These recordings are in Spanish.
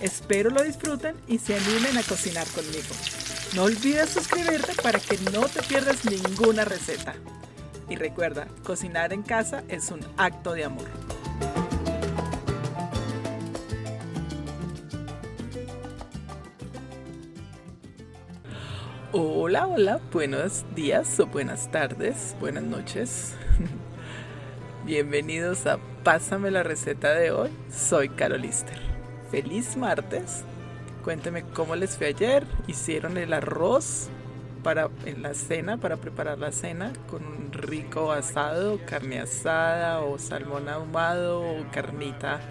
Espero lo disfruten y se animen a cocinar conmigo. No olvides suscribirte para que no te pierdas ninguna receta. Y recuerda, cocinar en casa es un acto de amor. Hola, hola, buenos días o buenas tardes, buenas noches. Bienvenidos a Pásame la receta de hoy. Soy Carolister. Feliz martes. Cuénteme cómo les fue ayer. Hicieron el arroz para en la cena, para preparar la cena con un rico asado, carne asada o salmón ahumado o carnita.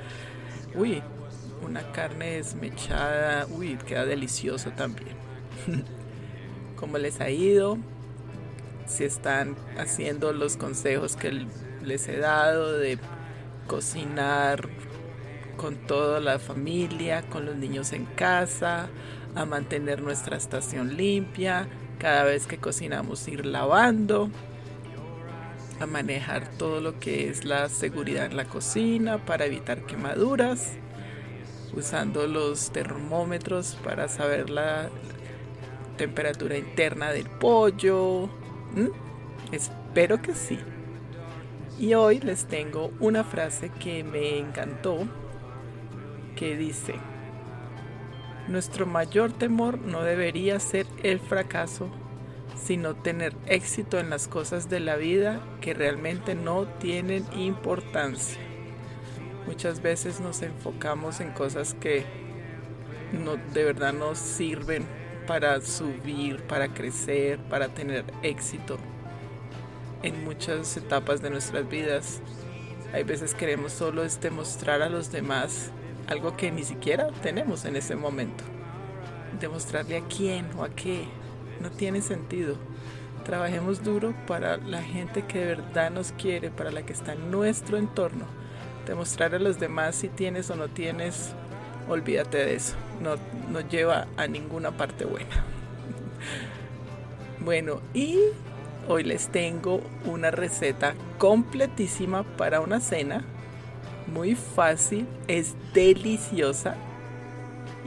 Uy, una carne desmechada. Uy, queda delicioso también. cómo les ha ido, si están haciendo los consejos que les he dado de cocinar con toda la familia, con los niños en casa, a mantener nuestra estación limpia, cada vez que cocinamos ir lavando, a manejar todo lo que es la seguridad en la cocina para evitar quemaduras, usando los termómetros para saber la, temperatura interna del pollo. Espero que sí. Y hoy les tengo una frase que me encantó que dice, nuestro mayor temor no debería ser el fracaso, sino tener éxito en las cosas de la vida que realmente no tienen importancia. Muchas veces nos enfocamos en cosas que no, de verdad nos sirven para subir, para crecer, para tener éxito en muchas etapas de nuestras vidas. Hay veces queremos solo es demostrar a los demás algo que ni siquiera tenemos en ese momento. Demostrarle a quién o a qué no tiene sentido. Trabajemos duro para la gente que de verdad nos quiere, para la que está en nuestro entorno. Demostrar a los demás si tienes o no tienes olvídate de eso, no, no lleva a ninguna parte buena. Bueno, y hoy les tengo una receta completísima para una cena, muy fácil, es deliciosa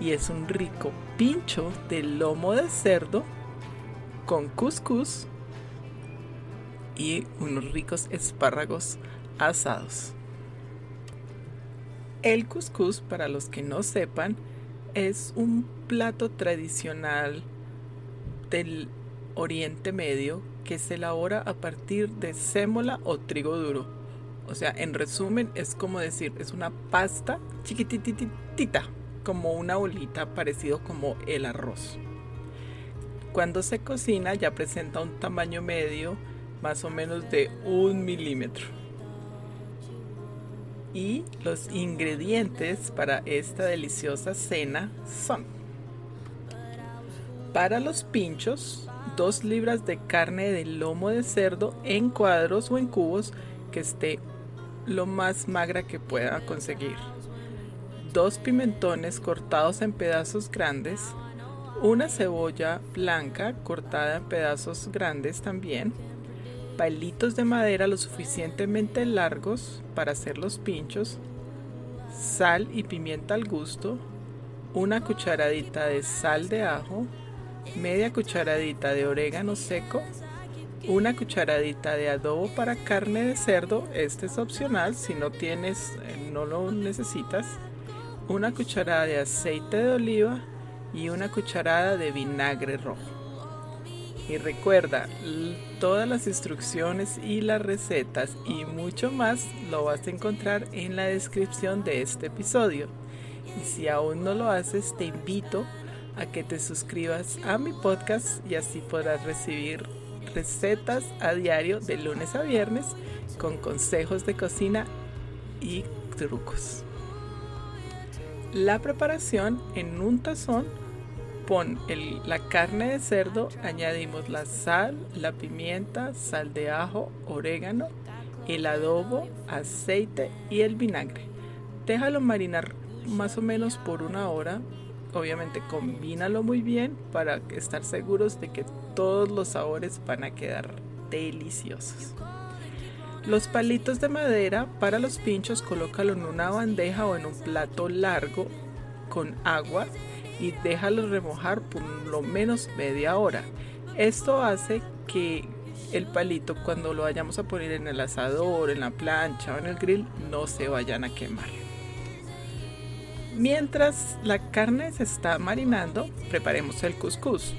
y es un rico pincho de lomo de cerdo con couscous y unos ricos espárragos asados. El couscous, para los que no sepan, es un plato tradicional del Oriente Medio que se elabora a partir de sémola o trigo duro. O sea, en resumen, es como decir, es una pasta chiquititita, como una bolita parecido como el arroz. Cuando se cocina ya presenta un tamaño medio, más o menos de un milímetro y los ingredientes para esta deliciosa cena son para los pinchos 2 libras de carne de lomo de cerdo en cuadros o en cubos que esté lo más magra que pueda conseguir. Dos pimentones cortados en pedazos grandes una cebolla blanca cortada en pedazos grandes también palitos de madera lo suficientemente largos para hacer los pinchos, sal y pimienta al gusto, una cucharadita de sal de ajo, media cucharadita de orégano seco, una cucharadita de adobo para carne de cerdo, este es opcional, si no tienes, eh, no lo necesitas, una cucharada de aceite de oliva y una cucharada de vinagre rojo. Y recuerda, todas las instrucciones y las recetas y mucho más lo vas a encontrar en la descripción de este episodio. Y si aún no lo haces, te invito a que te suscribas a mi podcast y así podrás recibir recetas a diario de lunes a viernes con consejos de cocina y trucos. La preparación en un tazón pon la carne de cerdo, añadimos la sal, la pimienta, sal de ajo, orégano, el adobo, aceite y el vinagre. Déjalo marinar más o menos por una hora. Obviamente combínalo muy bien para estar seguros de que todos los sabores van a quedar deliciosos. Los palitos de madera para los pinchos colócalo en una bandeja o en un plato largo con agua y déjalo remojar por lo menos media hora. Esto hace que el palito cuando lo vayamos a poner en el asador, en la plancha o en el grill no se vayan a quemar. Mientras la carne se está marinando, preparemos el couscous.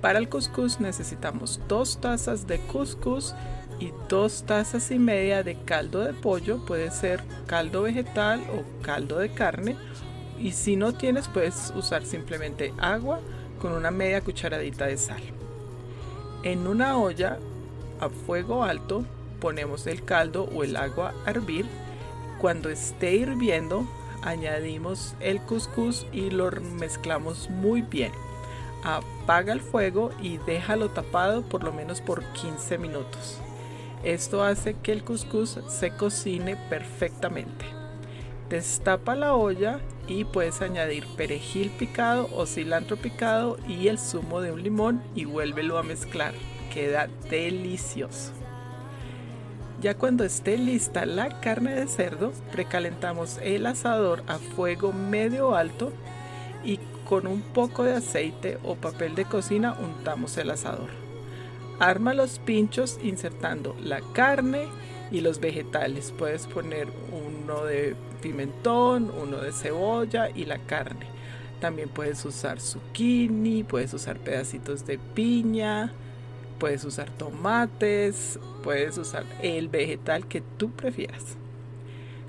Para el couscous necesitamos dos tazas de couscous y dos tazas y media de caldo de pollo, puede ser caldo vegetal o caldo de carne y si no tienes puedes usar simplemente agua con una media cucharadita de sal. En una olla a fuego alto ponemos el caldo o el agua a hervir. Cuando esté hirviendo añadimos el couscous y lo mezclamos muy bien. Apaga el fuego y déjalo tapado por lo menos por 15 minutos. Esto hace que el couscous se cocine perfectamente. Destapa la olla y puedes añadir perejil picado o cilantro picado y el zumo de un limón y vuélvelo a mezclar. Queda delicioso. Ya cuando esté lista la carne de cerdo, precalentamos el asador a fuego medio alto y con un poco de aceite o papel de cocina untamos el asador. Arma los pinchos insertando la carne y los vegetales. Puedes poner uno de pimentón, uno de cebolla y la carne. También puedes usar zucchini, puedes usar pedacitos de piña, puedes usar tomates, puedes usar el vegetal que tú prefieras.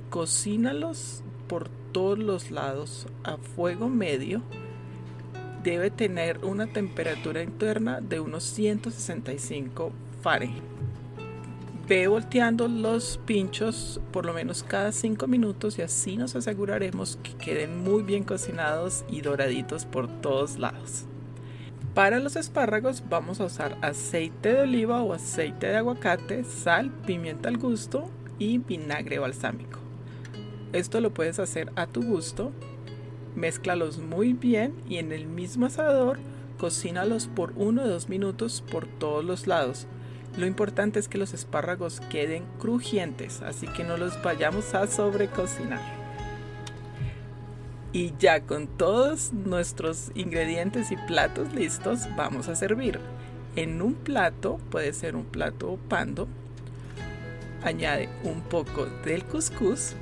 Cocínalos por todos los lados a fuego medio. Debe tener una temperatura interna de unos 165 Fahrenheit. Ve volteando los pinchos por lo menos cada 5 minutos y así nos aseguraremos que queden muy bien cocinados y doraditos por todos lados. Para los espárragos vamos a usar aceite de oliva o aceite de aguacate, sal, pimienta al gusto y vinagre balsámico. Esto lo puedes hacer a tu gusto. Mézclalos muy bien y en el mismo asador cocínalos por 1 o 2 minutos por todos los lados lo importante es que los espárragos queden crujientes, así que no los vayamos a sobrecocinar. Y ya con todos nuestros ingredientes y platos listos, vamos a servir. En un plato, puede ser un plato pando, añade un poco del couscous,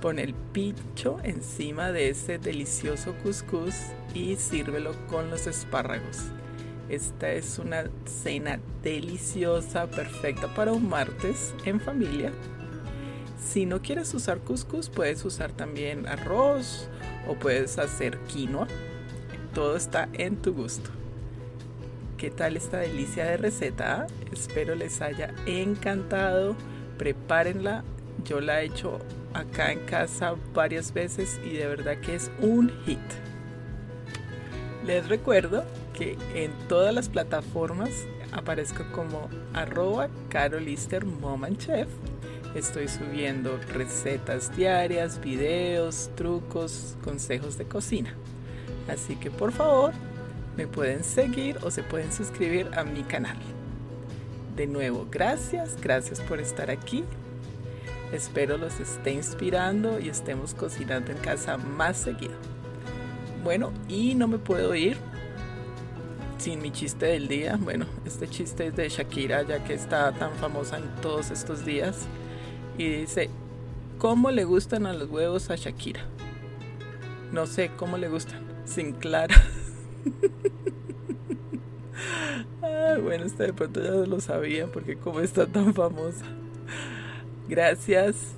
pon el pincho encima de ese delicioso couscous y sírvelo con los espárragos. Esta es una cena deliciosa, perfecta para un martes en familia. Si no quieres usar couscous, puedes usar también arroz o puedes hacer quinoa. Todo está en tu gusto. ¿Qué tal esta delicia de receta? Espero les haya encantado. Prepárenla. Yo la he hecho acá en casa varias veces y de verdad que es un hit. Les recuerdo que en todas las plataformas aparezco como arroba carolister chef. Estoy subiendo recetas diarias, videos, trucos, consejos de cocina. Así que por favor me pueden seguir o se pueden suscribir a mi canal. De nuevo, gracias, gracias por estar aquí. Espero los esté inspirando y estemos cocinando en casa más seguido. Bueno, y no me puedo ir sin mi chiste del día. Bueno, este chiste es de Shakira, ya que está tan famosa en todos estos días. Y dice, ¿cómo le gustan a los huevos a Shakira? No sé cómo le gustan, sin clara. bueno, este de pronto ya lo sabía porque como está tan famosa. Gracias.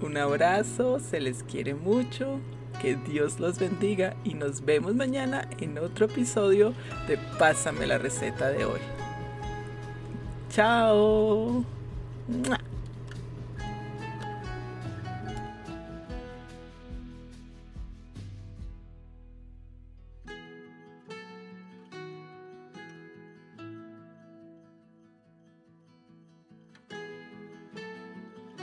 Un abrazo, se les quiere mucho. Que Dios los bendiga y nos vemos mañana en otro episodio de Pásame la receta de hoy. Chao.